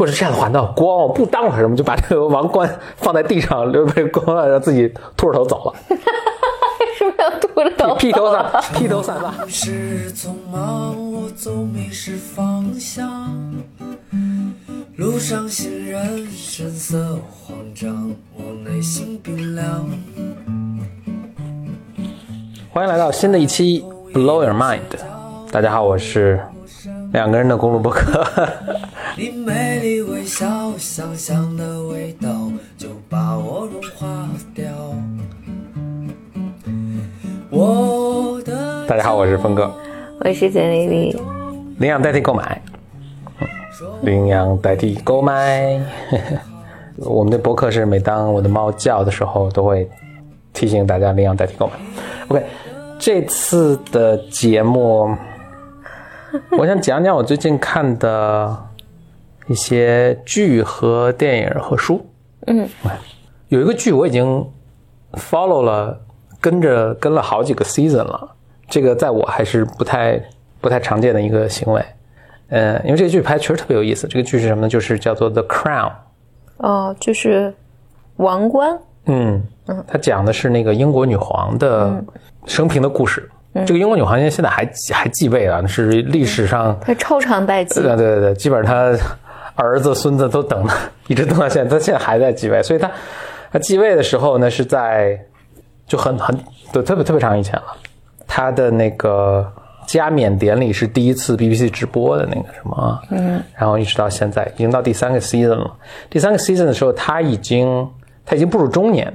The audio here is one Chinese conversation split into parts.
或者这样的话，那光不当什么，就把这个王冠放在地上，留被光让自己秃着头走了，为什么要秃着头？披头散披头散发。是匆忙，我总迷失方向。路上行人神色慌张，我内心冰凉。欢迎来到新的一期 Blow Your Mind，大家好，我是两个人的公路博客。你美丽微笑，香香的味道就把我融化掉。我的大家好，我是峰哥。我是简丽丽，领养代替购买，嗯领养代替购买。我们的博客是每当我的猫叫的时候，都会提醒大家领养代替购买。OK，这次的节目，我想讲讲我最近看的一些剧和电影和书。嗯，有一个剧我已经 follow 了，跟着跟了好几个 season 了。这个在我还是不太不太常见的一个行为。嗯，因为这个剧拍确实特别有意思。这个剧是什么呢？就是叫做《The Crown》。哦，就是王冠，嗯嗯，它讲的是那个英国女皇的生平的故事。这个英国女皇现在现在还还继位啊，是历史上她超长待机。对对对对，基本上她儿子、孙子都等了，一直等到现在，她现在还在继位。所以她她继位的时候呢，是在就很很对特别特别长以前了。她的那个加冕典礼是第一次 BBC 直播的那个什么，嗯，然后一直到现在，已经到第三个 season 了。第三个 season 的时候，她已经她已经步入中年。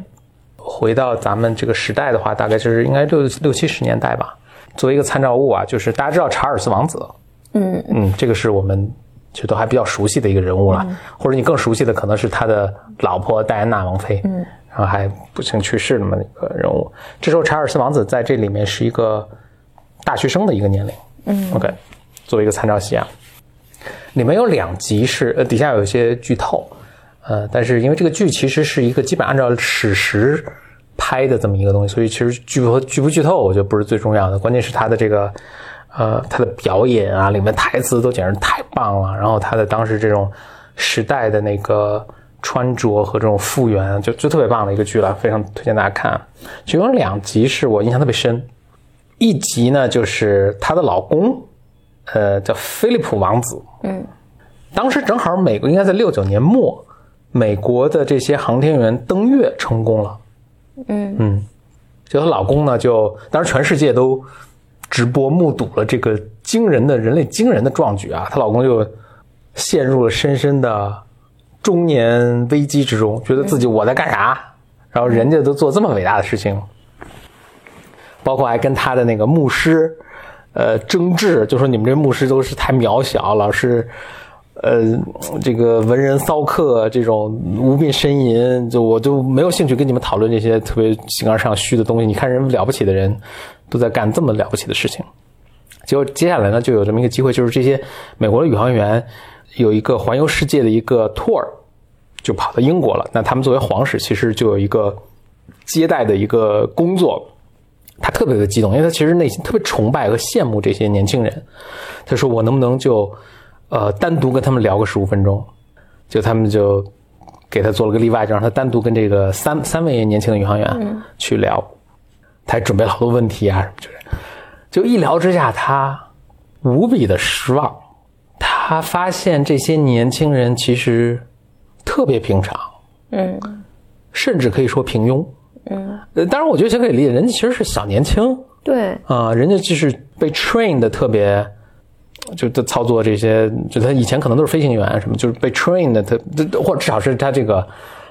回到咱们这个时代的话，大概就是应该六六七十年代吧。作为一个参照物啊，就是大家知道查尔斯王子，嗯。嗯，这个是我们其实都还比较熟悉的一个人物了，或者你更熟悉的可能是他的老婆戴安娜王妃，嗯，然后还不幸去世那么一个人物。这时候查尔斯王子在这里面是一个大学生的一个年龄，嗯，OK，作为一个参照系啊，里面有两集是呃底下有一些剧透，呃，但是因为这个剧其实是一个基本按照史实拍的这么一个东西，所以其实剧不剧不剧透我觉得不是最重要的，关键是他的这个呃他的表演啊，里面台词都简直太棒了，然后他的当时这种时代的那个穿着和这种复原，就就特别棒的一个剧了，非常推荐大家看。其中有两集是我印象特别深，一集呢就是她的老公，呃叫菲利普王子，嗯，当时正好美国应该在六九年末，美国的这些航天员登月成功了。嗯嗯，就她老公呢，就当时全世界都直播目睹了这个惊人的人类惊人的壮举啊，她老公就陷入了深深的中年危机之中，觉得自己我在干啥？然后人家都做这么伟大的事情，包括还跟他的那个牧师，呃，争执，就说你们这牧师都是太渺小，老是。呃，这个文人骚客这种无病呻吟，就我就没有兴趣跟你们讨论这些特别形而上虚的东西。你看人了不起的人，都在干这么了不起的事情。结果接下来呢，就有这么一个机会，就是这些美国的宇航员有一个环游世界的一个 tour，就跑到英国了。那他们作为皇室，其实就有一个接待的一个工作。他特别的激动，因为他其实内心特别崇拜和羡慕这些年轻人。他说：“我能不能就？”呃，单独跟他们聊个十五分钟，就他们就给他做了个例外，就让他单独跟这个三三位年轻的宇航员去聊。他还准备了好多问题啊，什么就是，就一聊之下，他无比的失望。他发现这些年轻人其实特别平常，嗯甚至可以说平庸。嗯，呃，当然，我觉得其实可以理解，人家其实是小年轻对，啊、人家就是被 train 的特别。就他操作这些，就他以前可能都是飞行员什么，就是被 train 的，他或者至少是他这个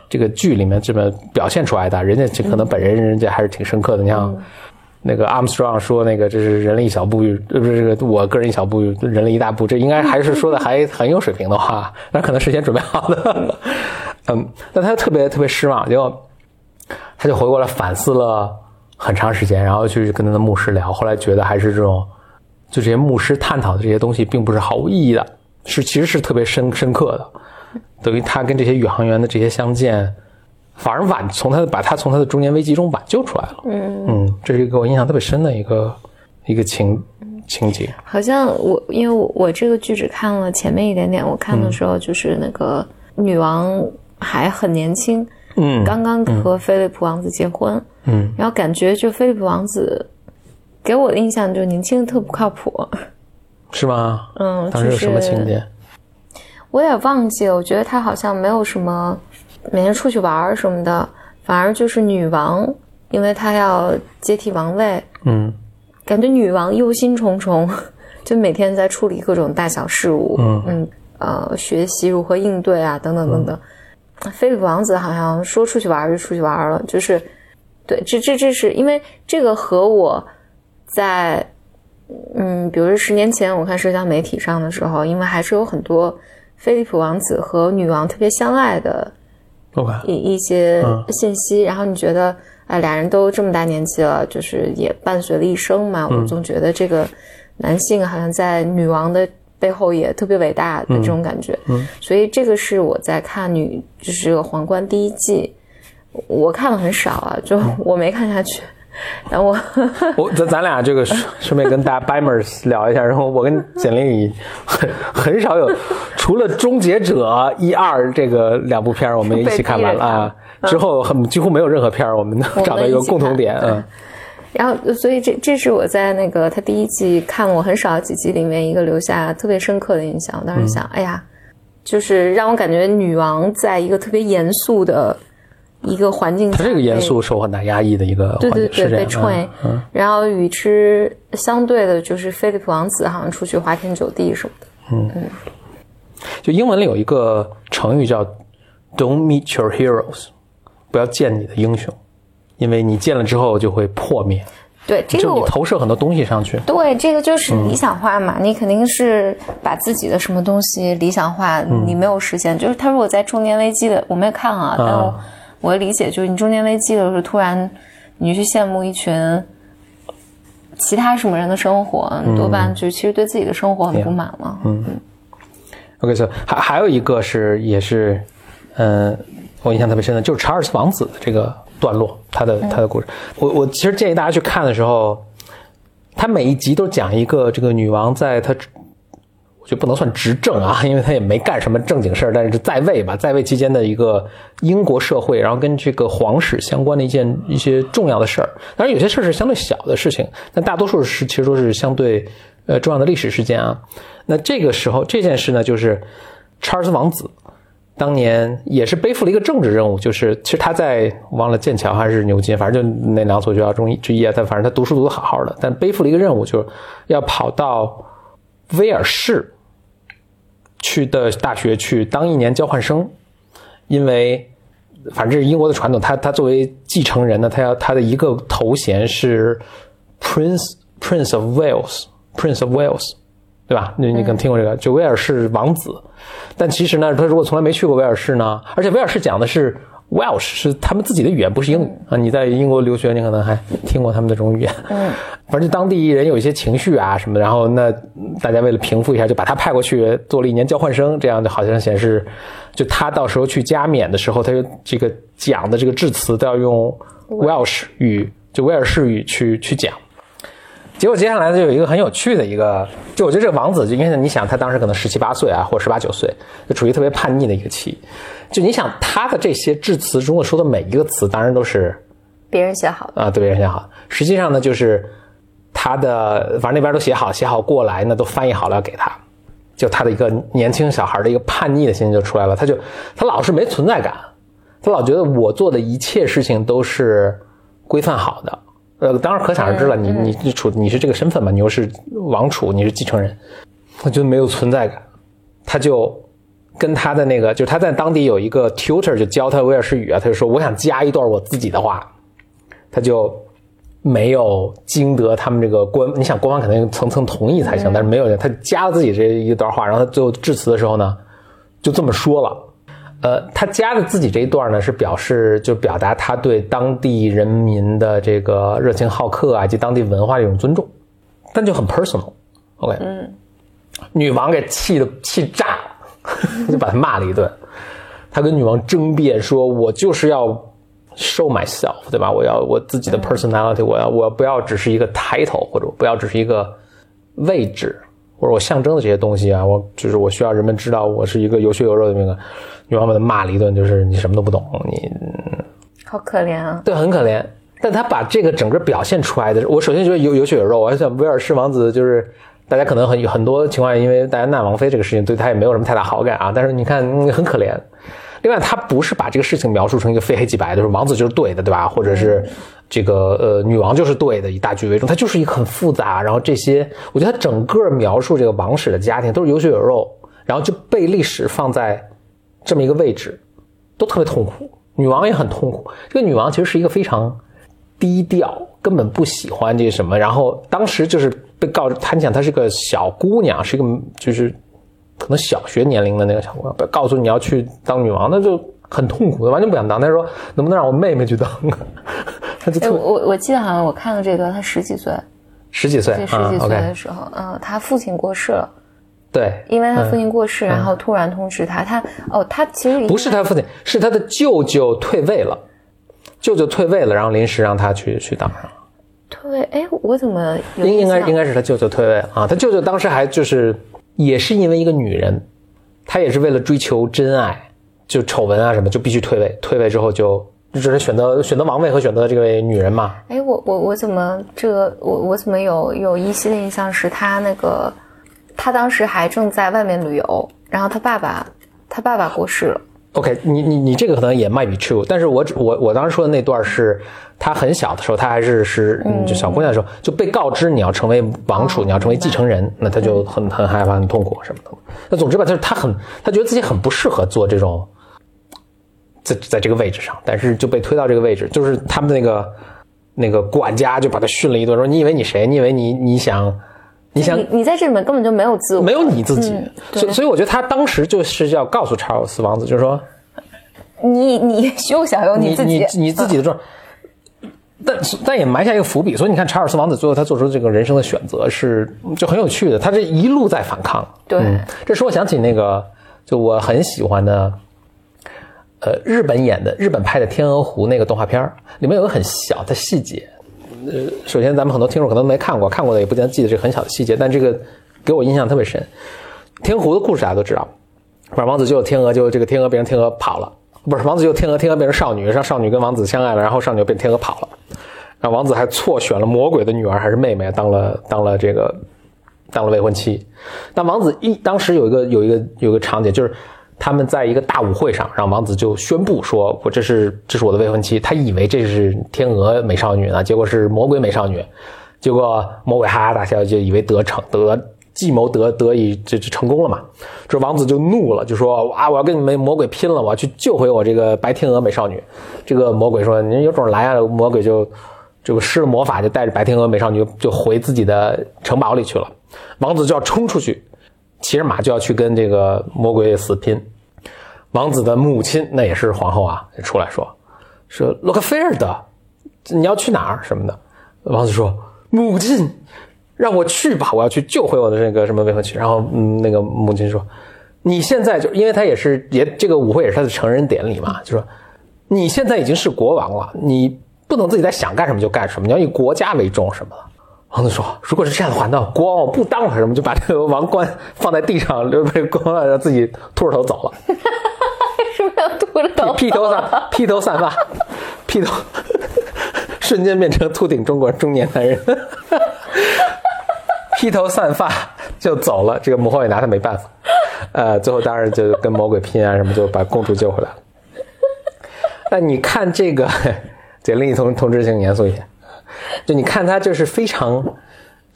这个剧里面这么表现出来的，人家这可能本人人家还是挺深刻的。你像那个 Armstrong 说那个这是人类一小步，呃不是这个我个人一小步，人类一大步，这应该还是说的还很有水平的话，那可能事先准备好的。嗯，但他特别特别失望，结果他就回过来反思了很长时间，然后去跟他的牧师聊，后来觉得还是这种。就这些牧师探讨的这些东西，并不是毫无意义的，是其实是特别深深刻的。等于他跟这些宇航员的这些相见，反而挽从他把他从他的中年危机中挽救出来了。嗯嗯，这是一个我印象特别深的一个一个情情节？好像我因为我我这个剧只看了前面一点点，我看的时候就是那个女王还很年轻，嗯刚刚和菲利普王子结婚，嗯，然后感觉就菲利普王子给我的印象就是年轻的特不靠谱，是吗？嗯，当时有什么情节？我也忘记了，我觉得他好像没有什么每天出去玩儿什么的，反而就是女王，因为她要接替王位，嗯感觉女王忧心忡忡，就每天在处理各种大小事务，嗯呃，学习如何应对啊，等等等等。菲利普王子好像说出去玩儿就出去玩儿了，就是对，这这这是因为这个和我在嗯，比如说十年前我看社交媒体上的时候，因为还是有很多菲利普王子和女王特别相爱的一一些嗯信息，然后你觉得，哎，俩人都这么大年纪了，就是也伴随了一生嘛，嗯我总觉得这个男性好像在女王的背后也特别伟大的这种感觉，嗯。所以这个是我在看女，就是这个皇冠第一季，我看了很少啊，就嗯我没看下去，然后我我咱咱俩这个顺顺便跟大家 Bimers 聊一下，然后我跟简历里很很少有，除了《终结者》一二这个两部片儿我们一起看完了啊，之后很几乎没有任何片儿我们能找到一个共同点，嗯然后，所以这这是我在那个他第一季看我很少几集里面一个留下特别深刻的印象。我当时想，哎呀，就是让我感觉女王在一个特别严肃的一个环境这个严肃受很大压抑的一个对对对，环境是这样，被吹。嗯然后与之相对的，就是菲利普王子好像出去花天酒地什么的。嗯嗯就英文里有一个成语叫 "Don't meet your heroes"，不要见你的英雄，因为你见了之后就会破灭，对，这个你我投射很多东西上去。对，这个就是嗯理想化嘛，你肯定是把自己的什么东西理想化，嗯你没有实现。就是他如果在中年危机的，我没有看啊，但我我的理解就是，你中年危机的时候，突然你去羡慕一群其他什么人的生活，你多半就其实对自己的生活很不满了。嗯 OK，所以还还有一个是也是，嗯、我印象特别深的，就是查尔斯王子的这个段落，他的他的故事。我我其实建议大家去看的时候，他每一集都讲一个这个女王在她，我觉得不能算执政啊，因为他也没干什么正经事儿，但是在位吧，在位期间的一个英国社会，然后跟这个皇室相关的一件一些重要的事儿。当然，有些事儿是相对小的事情，但大多数是其实都是相对呃重要的历史事件啊。那这个时候这件事呢，就是查尔斯王子当年也是背负了一个政治任务，就是其实他在忘了剑桥还是牛津，反正就那两所学校中之一啊。他反正他读书读得好好的，但背负了一个任务，就是要跑到威尔士去的大学去当一年交换生，因为反正这是英国的传统，他他作为继承人呢，他要他的一个头衔是 Prince Prince of Wales，Prince of Wales。对吧？你你可能听过这个，就威尔士王子。但其实呢，他如果从来没去过威尔士呢，而且威尔士讲的是 Welsh，是他们自己的语言，不是英语啊。你在英国留学，你可能还听过他们的这种语言。嗯，反正当地人有一些情绪啊什么的，然后那大家为了平复一下，就把他派过去做了一年交换生，这样就好像显示，就他到时候去加冕的时候，他就这个讲的这个致辞都要用 Welsh 语，就威尔士语去去讲。结果接下来呢，就有一个很有趣的一个，就我觉得这个王子，就因为你想他当时可能十七八岁啊，或者十八九岁，就处于特别叛逆的一个期。就你想他的这些致辞中的说的每一个词，当然都是别人写好的，啊，对别人写好。实际上呢，就是他的反正那边都写好，写好过来呢，都翻译好了要给他。就他的一个年轻小孩的一个叛逆的心就出来了，他就他老是没存在感，他老觉得我做的一切事情都是规范好的。呃，当然可想而知了，你你你处你是这个身份嘛，你又是王储，你是继承人，他就没有存在感，他就跟他的那个，就是他在当地有一个 tutor 就教他威尔士语啊，他就说我想加一段我自己的话，他就没有经得他们这个官，你想官方肯定层层同意才行，但是没有，他加了自己这一段话，然后他最后致辞的时候呢，就这么说了。呃，他加的自己这一段呢，是表示就表达他对当地人民的这个热情好客啊，以及当地文化的一种尊重，但就很 personal。OK，嗯，女王给气的气炸了，就把他骂了一顿。他跟女王争辩说：“我就是要 show myself，对吧？我要我自己的 personality，我要我不要只是一个 title，或者不要只是一个位置或者我象征的这些东西啊，我就是我需要人们知道我是一个有血有肉的那个女王，把他骂了一顿，就是你什么都不懂，你好可怜啊！对，很可怜。但他把这个整个表现出来的，我首先觉得有有血有肉。我还想威尔士王子就是大家可能很很多情况下，因为大家纳王妃这个事情对他也没有什么太大好感啊。但是你看嗯很可怜。另外，他不是把这个事情描述成一个非黑即白的，就是王子就是对的，对吧？或者是这个呃女王就是对的，以大局为重。他就是一个很复杂，然后这些我觉得他整个描述这个王室的家庭都是有血有肉，然后就被历史放在这么一个位置，都特别痛苦。女王也很痛苦。这个女王其实是一个非常低调，根本不喜欢这什么。然后当时就是被告知，他讲她是个小姑娘，是一个就是可能小学年龄的那个小姑娘，被告诉你要去当女王，那就很痛苦，完全不想当。她说能不能让我妹妹去当？哎，我 我我记得好像我看了这段，她十几岁，十几岁，十啊几岁的时候，嗯，他父亲过世了，对，因为他父亲过世，然后突然通知他，他哦，他其实不是他父亲，是他的舅舅退位了，舅舅退位了，然后临时让他去去当上。退位，哎，我怎么应应该应该是他舅舅退位啊，他舅舅当时还就是也是因为一个女人，他也是为了追求真爱，就丑闻啊什么就必须退位，退位之后就就是选择选择王位和选择这位女人嘛。哎，我我我怎么这个我我怎么有有依稀的印象是他那个他当时还正在外面旅游，然后他爸爸他爸爸过世了，OK，你你你这个可能也 might be true，但是我只我我当时说的那段是他很小的时候，他还是是嗯就小姑娘的时候就被告知你要成为王储，你要成为继承人，那他就很很害怕、很痛苦什么的。那总之吧，就是他很他觉得自己很不适合做这种在在这个位置上，但是就被推到这个位置，就是他们那个那个管家就把他训了一顿，说你以为你谁？你以为你你想你想你你在这里面根本就没有自我，没有你自己，嗯所以所以我觉得他当时就是要告诉查尔斯王子，就是说。你 你休想有你自己，你你自己的状，但但也埋下一个伏笔，所以你看查尔斯王子最后他做出这个人生的选择是就很有趣的，他这一路在反抗。对嗯，这使我想起那个就我很喜欢的，呃，日本演的日本拍的《天鹅湖》那个动画片儿里面有个很小的细节。呃，首先咱们很多听众可能没看过，看过的也不见得记得这很小的细节，但这个给我印象特别深。天鹅湖的故事大家都知道，不是王子救天鹅，就这个天鹅变成天鹅跑了，不是王子救天鹅，天鹅变成少女，让少女跟王子相爱了，然后少女变天鹅跑了，然后王子还错选了魔鬼的女儿还是妹妹当了当了这个当了未婚妻。那王子一当时有一个有一个有一个场景，就是他们在一个大舞会上，然后王子就宣布说：“我这是这是我的未婚妻。”他以为这是天鹅美少女呢，结果是魔鬼美少女。结果魔鬼哈哈大笑，就以为得逞得计谋得得以这这成功了嘛。这王子就怒了，就说：“啊，我要跟你们魔鬼拼了！我要去救回我这个白天鹅美少女。”这个魔鬼说：“您有种来啊！”魔鬼就这个施了魔法，就带着白天鹅美少女就回自己的城堡里去了。王子就要冲出去，骑着马就要去跟这个魔鬼死拼。王子的母亲那也是皇后啊，出来说说洛克菲尔德，你要去哪儿什么的。王子说：“母亲，让我去吧，我要去救回我的这个什么未婚妻。”然后，嗯，那个母亲说：“你现在就因为他也是也这个舞会也是他的成人典礼嘛，就说你现在已经是国王了，你不能自己在想干什么就干什么，你要以国家为重什么的。”王子说：“如果是这样的话，那国王我不当了，什么就把这个王冠放在地上，就被国王让自己秃着头走了。”为什么要秃着头？披头散披头散发，披头瞬间变成秃顶中国中年男人，披头散发就走了。这个母后也拿他没办法，呃，最后当然就跟魔鬼拼啊什么，就把公主救回来了。那你看这个，这另一同同志请严肃一些，就你看他就是非常。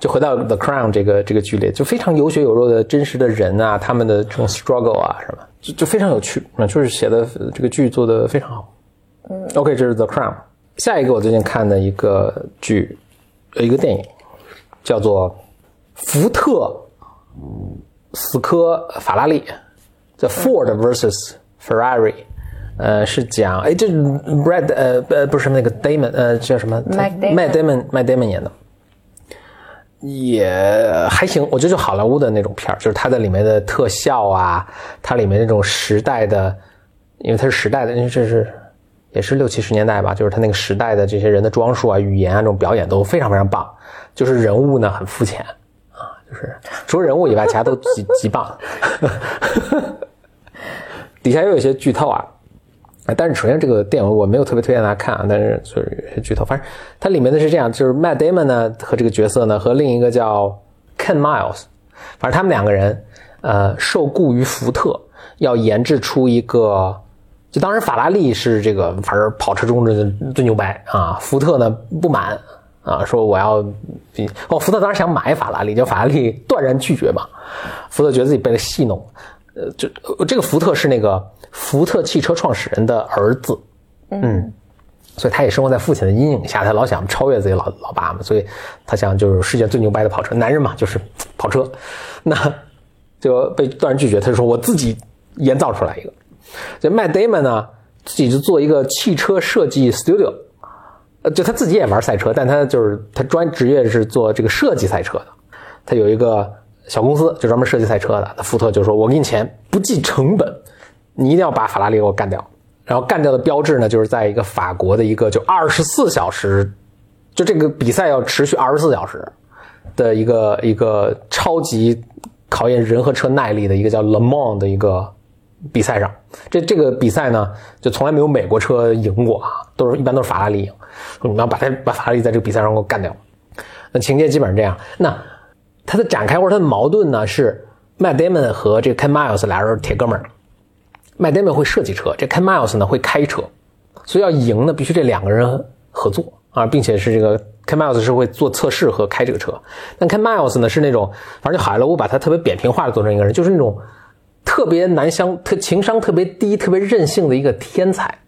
就回到 The Crown 这个这个剧里，就非常有血有肉的真实的人啊，他们的这种 struggle 啊什么，就就非常有趣啊，就是写的这个剧做的非常好。，OK，这是 The Crown。下一个我最近看的一个剧，呃，一个电影叫做《福特死磕法拉利》，叫 Ford vs Ferrari。呃，是讲哎，这 Brad 呃呃不是那个 Damon 呃叫什么 Matt Damon Matt Damon 演的。也还行，我觉得就好莱坞的那种片儿，就是它的里面的特效啊，它里面那种时代的，因为它是时代的，因为这是也是六七十年代吧，就是它那个时代的这些人的装束啊、语言啊这种表演都非常非常棒，就是人物呢很肤浅啊，就是 除了人物以外，其他都极极棒。底下又有些剧透啊，啊但是首先这个电影我没有特别推荐大家看啊，但是就是有些剧透。反正它里面的是这样，就是 Matt Damon 呢和这个角色呢和另一个叫 Ken Miles，反正他们两个人呃受雇于福特，要研制出一个。就当时法拉利是这个，反正跑车中的最牛掰啊！福特呢不满啊，说我要哦，福特当时想买法拉利，叫法拉利断然拒绝嘛。福特觉得自己被他戏弄，呃，就这个福特是那个福特汽车创始人的儿子，嗯，所以他也生活在父亲的阴影下，他老想超越自己老老爸嘛，所以他想就是世界最牛掰的跑车，男人嘛就是跑车，那就被断然拒绝。他就说我自己研造出来一个。这 Matt Damon 呢，自己就做一个汽车设计 studio，呃，就他自己也玩赛车，但他就是他专职业是做这个设计赛车的。他有一个小公司，就专门设计赛车的。那福特就说：“我给你钱，不计成本，你一定要把法拉利给我干掉。”然后干掉的标志呢，就是在一个法国的一个就二十四小时，就这个比赛要持续二十四小时的一个一个超级考验人和车耐力的一个叫 Le Mans 的一个。比赛上，这这个比赛呢，就从来没有美国车赢过啊，都是一般都是法拉利赢。你要把它把法拉利在这个比赛上给我干掉。那情节基本上这样。那它的展开或者它的矛盾呢，是 madam 和这个 Ken Miles 俩人铁哥们儿。Matt Damon 会设计车，这 Ken Miles 呢会开车，所以要赢呢必须这两个人合作啊，并且是这个 Ken Miles 是会做测试和开这个车。但 Ken Miles 呢是那种，反正就好莱坞把他特别扁平化的做成一个人，就是那种。特别难相，特情商特别低、特别任性的一个天才，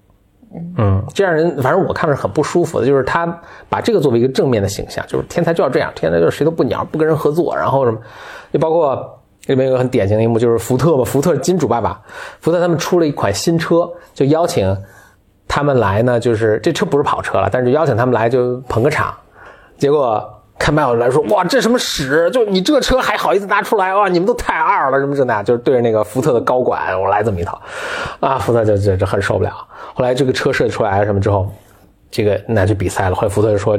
嗯，这样人反正我看着是很不舒服的。就是他把这个作为一个正面的形象，就是天才就要这样，天才就是谁都不鸟，不跟人合作，然后什么，就包括里面有个很典型的一幕，就是福特嘛，福特金主爸爸，福特他们出了一款新车，就邀请他们来呢，就是这车不是跑车了，但是就邀请他们来就捧个场，结果。看麦尔来说，哇，这什么屎？就你这车还好意思拿出来？哇，你们都太二了，什么这那？就是对着那个福特的高管，我来这么一套，啊，福特就就就很受不了。后来这个车设计出来什么之后，这个拿去比赛了。后来福特就说，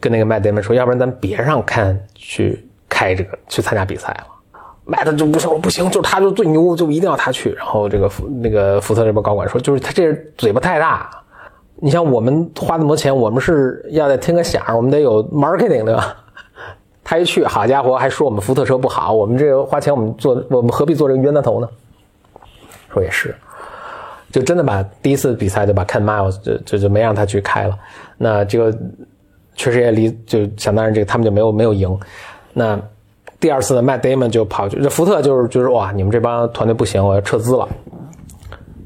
跟那个麦德们说，要不然咱别让看去开这个去参加比赛了。买的就不行，不行，就是他就最牛，就一定要他去。然后这个福那个福特这边高管说，就是他这嘴巴太大。你像我们花那么多钱，我们是要得听个响，我们得有 marketing 对吧？他一去，好家伙，还说我们福特车不好，我们这个花钱，我们做，我们何必做这个冤大头呢？说也是，就真的把第一次比赛就把 Ken Miles 就就就没让他去开了。那这个确实也离，就相当于这个他们就没有没有赢。那第二次呢，Matt Damon 就跑去，这福特就是就是哇，你们这帮团队不行，我要撤资了。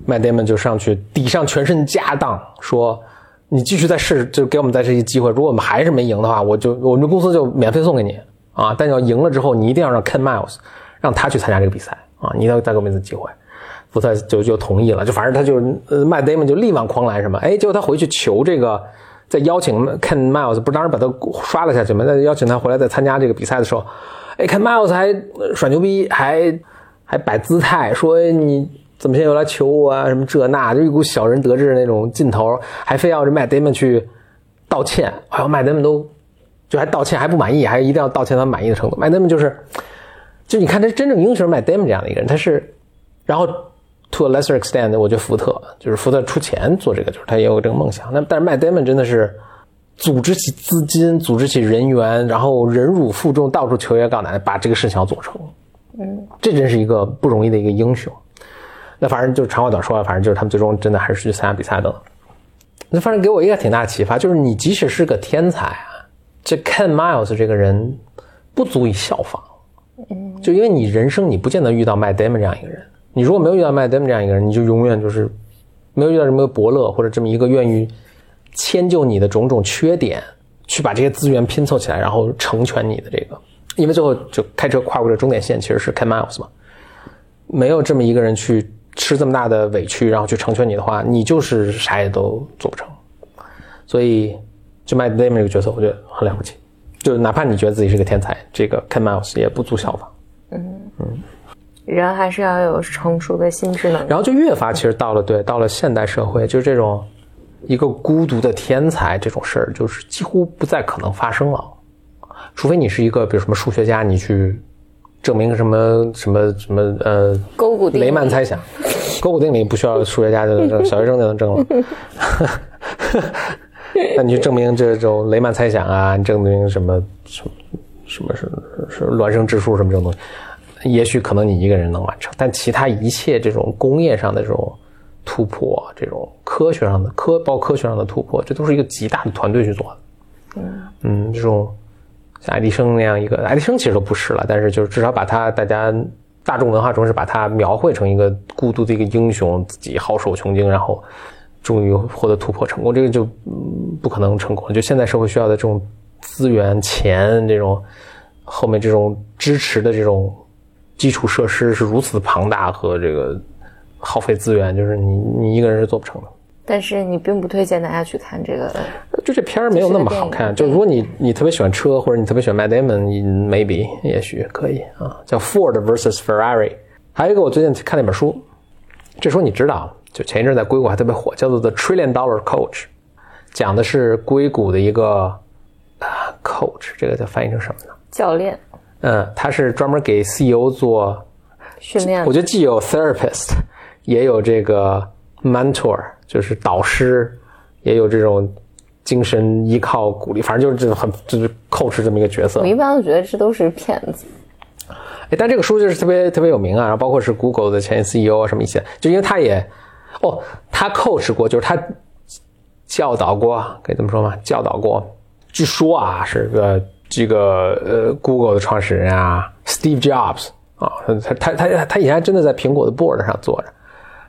麦德蒙就上去抵上全身家当，说：“你继续再试，就给我们再这一机会。如果我们还是没赢的话，我就我们公司就免费送给你啊！但要赢了之后，你一定要让 Ken Miles 让他去参加这个比赛啊！你要再给我们一次机会。”福特就就同意了，就反正他就呃，麦德蒙就力挽狂澜什么？哎，结果他回去求这个，再邀请 Ken Miles，不是当时把他刷了下去吗？再邀请他回来再参加这个比赛的时候，哎看 Miles 还耍牛逼，还还摆姿态说你。怎么现在又来求我啊？什么这那，就一股小人得志的那种劲头，还非要这麦德蒙去道歉。哎呦，麦德蒙都就还道歉还不满意，还一定要道歉到满意的程度。麦德蒙就是，就你看他真正英雄麦德蒙这样的一个人，他是，然后 to a lesser extent，我觉得福特就是福特出钱做这个，就是他也有这个梦想。那但是麦德蒙真的是组织起资金，组织起人员，然后忍辱负重，到处求爷告奶奶，把这个事情要做成。嗯，这真是一个不容易的一个英雄。那反正就长话短说了，反正就是他们最终真的还是去参加比赛的。那反正给我一个挺大的启发，就是你即使是个天才啊，这 Ken Miles 这个人不足以效仿。嗯，就因为你人生你不见得遇到 My Damon 这样一个人，你如果没有遇到 My Damon 这样一个人，你就永远就是没有遇到这么伯乐或者这么一个愿意迁就你的种种缺点，去把这些资源拼凑起来，然后成全你的这个。因为最后就开车跨过这终点线，其实是 Ken Miles 嘛，没有这么一个人去。吃这么大的委屈，然后去成全你的话，你就是啥也都做不成。所以，就 Matt Damon 这个角色，我觉得很了不起。就哪怕你觉得自己是个天才，这个 Ken Miles 也不足效仿。嗯嗯，人还是要有成熟的心智能力。然后就越发，其实到了对，到了现代社会，就是这种一个孤独的天才这种事儿，就是几乎不再可能发生了。除非你是一个比如什么数学家，你去证明什么什么什么呃勾股定理雷曼猜想，勾股定理不需要数学家就能证，小学生就能证了。那你去证明这种雷曼猜想啊，你证明什么什么什么是是孪生质数什么这种东西，也许可能你一个人能完成，但其他一切这种工业上的这种突破，这种科学上的科包括科学上的突破，这都是一个极大的团队去做的。嗯，这种像爱迪生那样一个，爱迪生其实都不是了，但是就是至少把他大家大众文化中是把他描绘成一个孤独的一个英雄，自己好手穷经，然后终于获得突破成功，这个就嗯不可能成功。就现在社会需要的这种资源、钱，这种后面这种支持的这种基础设施是如此庞大和这个耗费资源，就是你你一个人是做不成的。但是你并不推荐大家去看这个。就这片儿没有那么好看。就如果你你特别喜欢车，或者你特别喜欢 Matt Damon，你 maybe 也许可以啊。叫 Ford vs Ferrari。还有一个我最近看那本书，这书你知道，就前一阵在硅谷还特别火，叫做 The Trillion Dollar Coach，讲的是硅谷的一个啊 coach，这个叫翻译成什么呢？教练嗯，他是专门给 CEO 做训练我觉得既有 therapist，也有这个 mentor，就是导师，也有这种精神依靠、鼓励，反正就是这种很就是 coach 这么一个角色我。一般都觉得这都是骗子。哎，但这个书就是特别特别有名啊，然后包括是 Google 的前 CEO 啊什么一些，就因为他也，哦，他 coach 过，就是他教导过，可以这么说吗？教导过，据说啊是个这个呃 Google 的创始人啊，Steve Jobs 啊，他他他他以前还真的在苹果的 board 上坐着，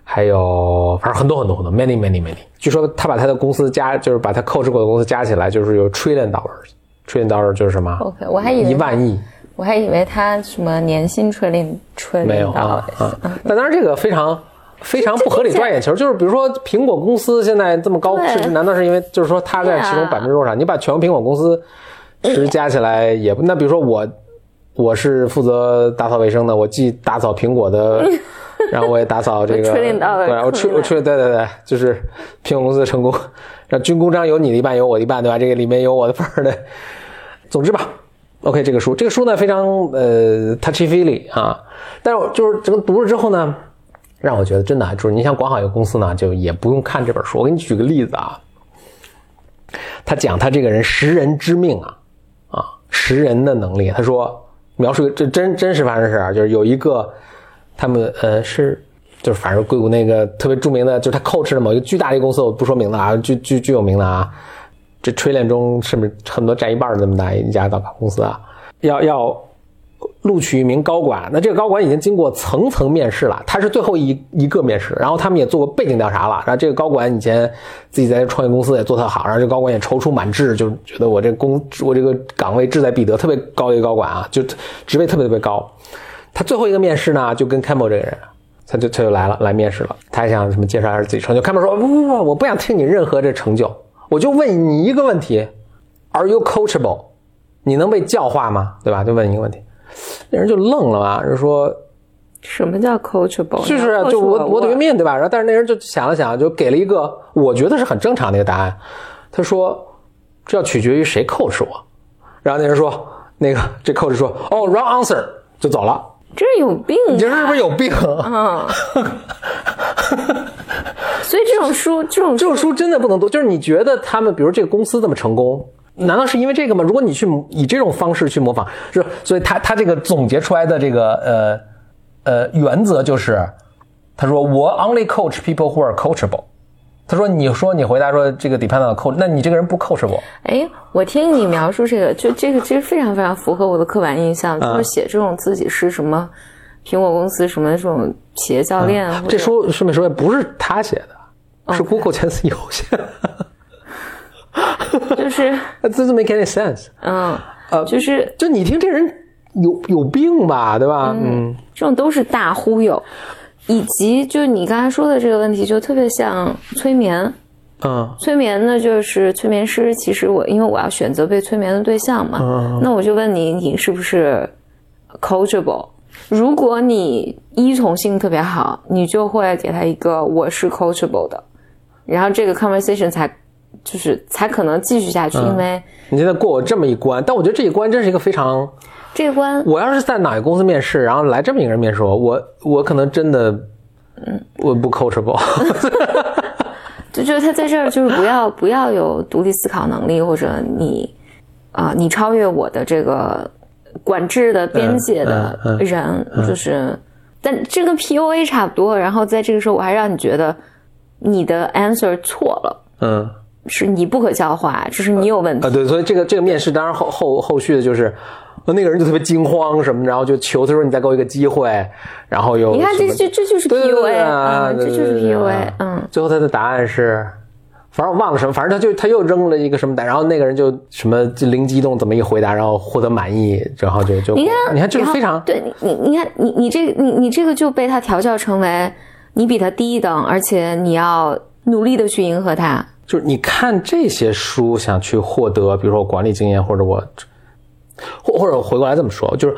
还有反正很多很多很多 many many many，据说他把他的公司加，就是把他 coach 过的公司加起来，就是有 trillion dollars，trillion dollars 就是什么？OK，我还以为一万亿。我还以为他什么年薪 trillion trillion 没有啊啊！但当然这个非常非常不合理。抓眼球，就是比如说苹果公司现在这么高对。市值，难道是因为就是说它在其中百分之多少？你把全苹果公司市值加起来也不……那比如说我我是负责打扫卫生的，我既打扫苹果的，然后我也打扫这个，对，我吹我吹，对对对，就是苹果公司的成功，让军功章有你的一半，有我的一半，对吧？这个里面有我的份儿的。总之吧，OK，这个书，这个书呢非常呃 touchy feely 啊，但是我就是整个读了之后呢，让我觉得真的就是你想管好一个公司呢，就也不用看这本书。我给你举个例子啊，他讲他这个人识人之命啊啊识人的能力，他说描述这真真实发生的事儿啊，就是有一个他们呃是。就是反正硅谷那个特别著名的，就是他 coach 的某一个巨大的公司，我不说名字啊，巨巨巨有名的啊，这锤炼中是不是很多占一半的这么大一家大公司啊？要要录取一名高管，那这个高管已经经过层层面试了，他是最后一一个面试，然后他们也做过背景调查了，然后这个高管以前自己在创业公司也做特好，然后这高管也踌躇满志，就觉得我这工我这个岗位志在必得，特别高一个高管啊，就职位特别特别高。他最后一个面试呢，就跟 Campbell 这个人，他就他就来了，来面试了。他还想什么介绍一下自己成就，Campbell 说不不不，我不想听你任何这成就，我就问你一个问题，Are you coachable？你能被教化吗？对吧？就问你一个问题，那人就愣了嘛，就说什么叫 coachable？就是啊就我我我的原命对吧？然后但是那人就想了想，就给了一个我觉得是很正常的一个答案。他说这要取决于谁 coach 我。然后那人说那个这 coach 说哦 wrong answer 就走了。这有病、啊！你这是不是有病？嗯，所以这种书，这种这种书真的不能读。就是你觉得他们，比如这个公司这么成功，难道是因为这个吗？如果你去以这种方式去模仿，是，所以他他这个总结出来的这个呃呃原则就是，他说我 only coach people who are coachable。他说你说你回答说这个 depend on coach，那你这个人不 coachable。哎，我听你描述这个，就这个其实非常非常符合我的刻板印象，嗯就是写这种自己是什么苹果公司什么这种企业教练，或者嗯这说顺便说也不是他写的，是 Google 前 CEO 写的。就是 这 doesn't make any sense。嗯，呃就是就你听这人有有病吧，对吧？嗯这种都是大忽悠，以及就你刚才说的这个问题，就特别像催眠。嗯催眠呢，就是催眠师。其实我因为我要选择被催眠的对象嘛，嗯那我就问你，你是不是 coachable？如果你依从性特别好，你就会给他一个我是 coachable 的，然后这个 conversation 才就是才可能继续下去，因为你现在过我这么一关，但我觉得这一关真是一个非常，这个关我要是在哪个公司面试，然后来这么一个人面试我，我我可能真的，嗯，我不 coachable。就就是他在这儿就是不要不要有独立思考能力，或者你啊、你超越我的这个管制的边界的嗯嗯嗯人，就是，但这跟 PUA 差不多。然后在这个时候，我还让你觉得你的 answer 错了，嗯。是你不可教化，这是你有问题。啊，对，所以这个这个面试，当然后后后续的就是，呃那个人就特别惊慌什么，然后就求他说你再给我一个机会，然后又你看，这什么这这就是 PUA，啊嗯，这就是 PUA，啊嗯。最后他的答案是，反正我忘了什么，反正他就他又扔了一个什么答，然后那个人就什么就灵机一动，怎么一回答，然后获得满意，然后就就你看，你看这个非常对你你你看你你这个你你这个就被他调教成为你比他低一等，而且你要努力的去迎合他。就是你看这些书，想去获得，比如说我管理经验，或者我，或或者回过来这么说，就是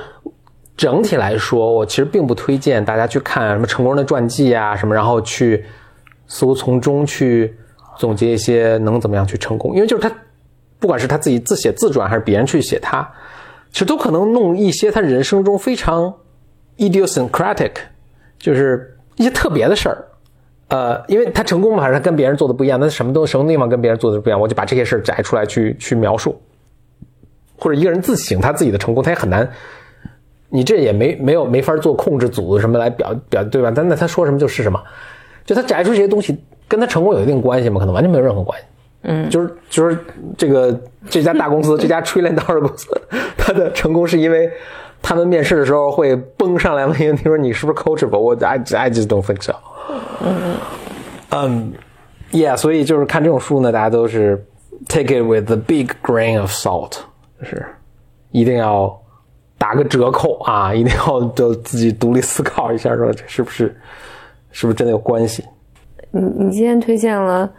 整体来说，我其实并不推荐大家去看什么成功人的传记啊什么，然后去似乎从中去总结一些能怎么样去成功，因为就是他不管是他自己自写自传，还是别人去写他，其实都可能弄一些他人生中非常 idiosyncratic，就是一些特别的事儿。呃，因为他成功嘛，还是他跟别人做的不一样，那什么都什么地方跟别人做的不一样，我就把这些事儿摘出来去去描述，或者一个人自省他自己的成功，他也很难，你这也没没有没法做控制组什么来表表对吧？但那他说什么就是什么，就他摘出这些东西跟他成功有一定关系吗？可能完全没有任何关系。嗯，就是就是这个这家大公司，这家 trillion dollar 公司，它的成功是因为他们面试的时候会蹦上来问一个你，说你是不是 coachable？我 I I just don't think so。嗯，Yeah，所以就是看这种书呢，大家都是 take it with a big grain of salt，就是一定要打个折扣啊，一定要就自己独立思考一下，说这是不是是不是真的有关系？你你今天推荐了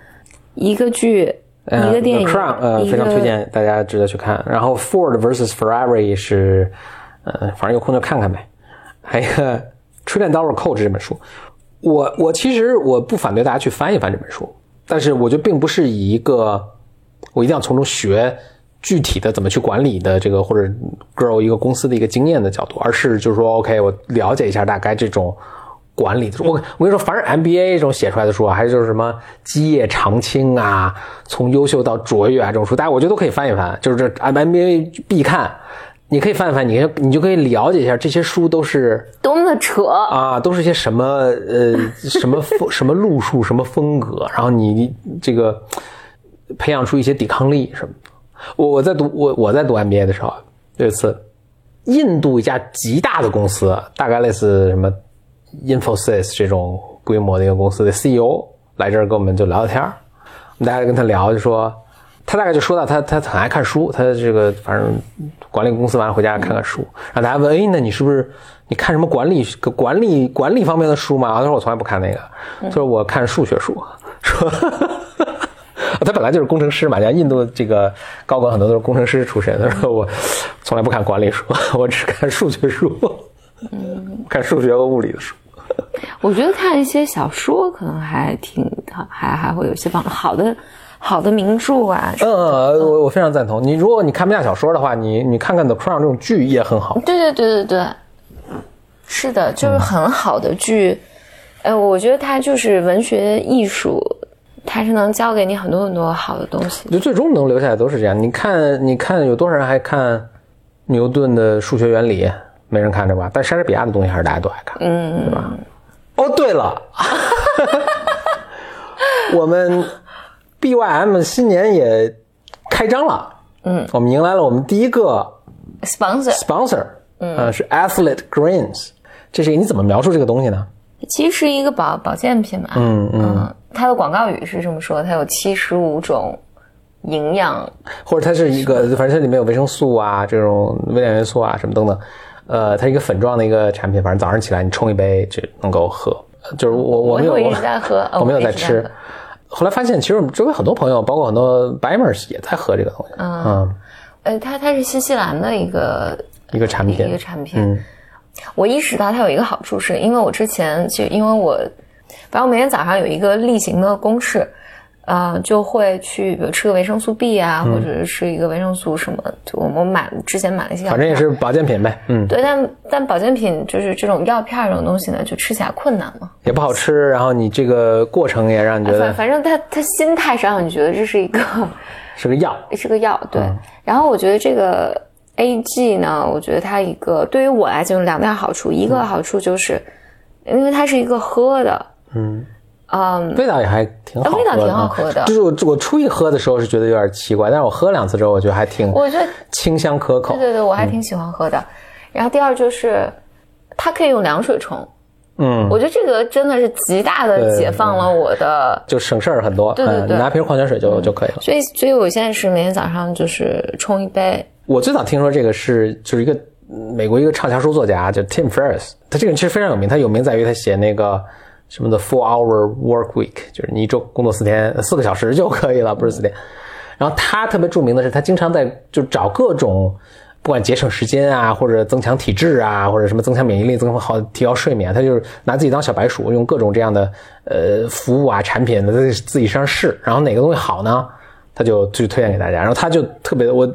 一个剧，呃一个电影呃，非常推荐大家值得去看。然后 Ford vs Ferrari 是，呃，反正有空就看看呗。还有一个《Trillion Dollar Coach》这本书，我我其实我不反对大家去翻一翻这本书，但是我觉得并不是以一个我一定要从中学具体的怎么去管理的这个或者 grow 一个公司的一个经验的角度，而是就是说 OK，我了解一下大概这种。管理的，我我跟你说，凡是 MBA 这种写出来的书啊，还是就是什么基业长青啊，从优秀到卓越啊这种书，大家我觉得都可以翻一翻，就是这 MBA 必看，你可以翻一翻，你你就可以了解一下这些书都是多么的扯，啊，都是些什么呃 什么风什么路数什么风格，然后你你这个培养出一些抵抗力什么的。我我在读我我在读 MBA 的时候，有一次印度一家极大的公司，大概类似什么 Infosys 这种规模的一个公司的 CEO 来这儿跟我们就聊聊天儿我们大家跟他聊，就说他大概就说到他他很爱看书，他这个反正管理公司完了回家看看书，然后大家问，哎，那你是不是你看什么管理管理管理方面的书吗？他说我从来不看那个，他说我看数学书，说。他本来就是工程师嘛，像印度这个高管很多都是工程师出身。他说我从来不看管理书，我只看数学书，看数学和物理的书。我觉得看一些小说可能还挺还还会有些帮好的好的名著啊。嗯，我我非常赞同你。如果你看不下小说的话，你你看看 The Crown 这种剧也很好。对对对对对，是的，就是很好的剧。哎、我觉得它就是文学艺术，它是能教给你很多很多好的东西。就最终能留下来都是这样。你看，你看有多少人还看牛顿的数学原理？没人看着吧？但莎士比亚的东西还是大家都爱看，嗯，对吧？哦，对了，我们 BYM 新年也开张了，嗯，我们迎来了我们第一个 sponsor sponsor，嗯、呃，是 Athlete Greens，这是你怎么描述这个东西呢？其实是一个保保健品嘛。嗯嗯，它的广告语是这么说：它有七十五种营养或者它是一个，反正它里面有维生素啊，这种微量元素啊什么等等。呃，它是一个粉状的一个产品，反正早上起来你冲一杯就能够喝。就是我我没有我一直在喝，我没有在在吃。后来发现，其实我们周围很多朋友，包括很多 Bimers 也在喝这个东西。嗯，呃，它它是新西兰的一个一个产品，一个产品。嗯，我意识到它有一个好处，是因为我之前就因为我，反正我每天早上有一个例行的公式，呃，就会去比如吃个维生素 B 啊，或者是吃一个维生素什么，就我们买之前买了一些药，反正也是保健品呗，嗯，对，但但保健品就是这种药片这种东西呢，就吃起来困难嘛。也不好吃，然后你这个过程也让你觉反得反正他他心态上，你觉得这是一个 是个药，是个药，对。嗯。然后我觉得这个 A G 呢，我觉得它一个对于我来讲有两大好处，一个好处就是因为它是一个喝的，嗯，嗯，味道也还挺好喝的，味道挺好喝的。就是我我初一喝的时候是觉得有点奇怪，但是我喝两次之后，我觉得还挺我觉得清香可口。对。对对，我还挺喜欢喝的。然后第二就是它可以用凉水冲，嗯，我觉得这个真的是极大的解放了我的。就省事儿很多，对对对。嗯拿瓶矿泉水就就可以了。所以，所以我现在是每天早上就是冲一杯，我最早听说这个是就是一个嗯美国一个畅销书作家，叫 Tim Ferriss，他这个人其实非常有名，他有名在于他写那个什么的 Four Hour Work Week，就是你一周工作四天，四个小时就可以了，不是四天。然后他特别著名的是，他经常在就找各种。不管节省时间啊，或者增强体质啊，或者什么增强免疫力、增好提高睡眠，他就是拿自己当小白鼠，用各种这样的呃服务啊、产品在自己身上试，然后哪个东西好呢，他就就推荐给大家。然后他就特别我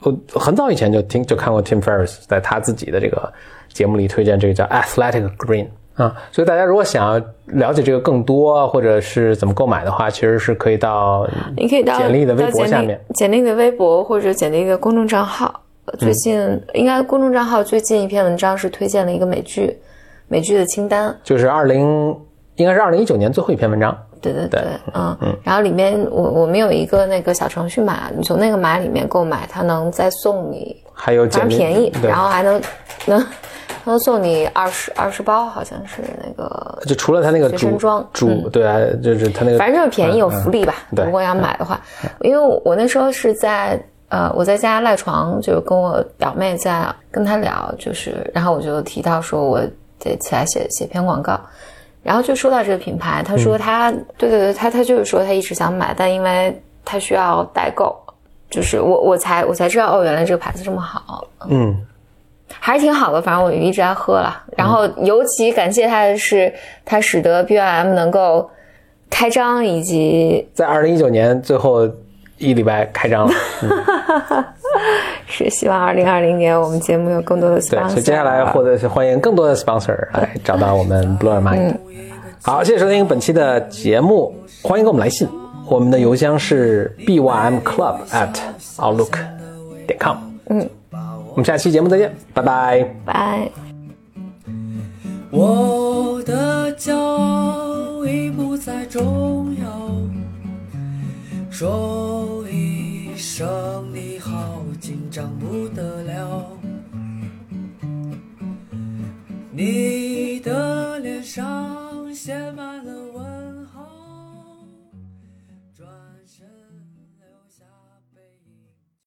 我很早以前就听就看过 Tim Ferriss 在他自己的这个节目里推荐这个叫 Athletic Green 啊，所以大家如果想要了解这个更多，或者是怎么购买的话，其实是可以到你可以到简历的微博下面，简历的微博或者简历的公众账号。最近、嗯应该公众账号最近一篇文章是推荐了一个美剧，美剧的清单。就是二零应该是二零一九年最后一篇文章。对对对，嗯，然后里面我我们有一个那个小程序码，你从那个码里面购买，它能再送你，还有简历反正便宜，然，后还能能能送你二十二十包，好像是那个就除了他那个随主身装主对啊，就是他那个，反正就是便宜有福利吧。如果要买的话，因为我我那时候是在呃我在家赖床，就是跟我表妹在跟她聊，就是然后我就提到说我得起来写写篇广告，然后就说到这个品牌，他说她、对对对，他他就是说他一直想买，但因为他需要代购，就是我我才我才知道哦，原来这个牌子这么好，嗯，还是挺好的，反正我一直在喝了。然后尤其感谢它的是，它使得 BYM 能够开张，以及在二零一九年最后一礼拜开张了 是希望二零二零年我们节目有更多的对，sponsor。所以接下来获得欢迎更多的 sponsor 来找到我们 Your Mind。好，谢谢收听本期的节目，欢迎给我们来信，我们的邮箱是 bymclub at outlook 点 com。嗯，我们下期节目再见，拜拜。拜。我的骄傲已不再重要，说一声你好，紧张不得了。你的脸上写满了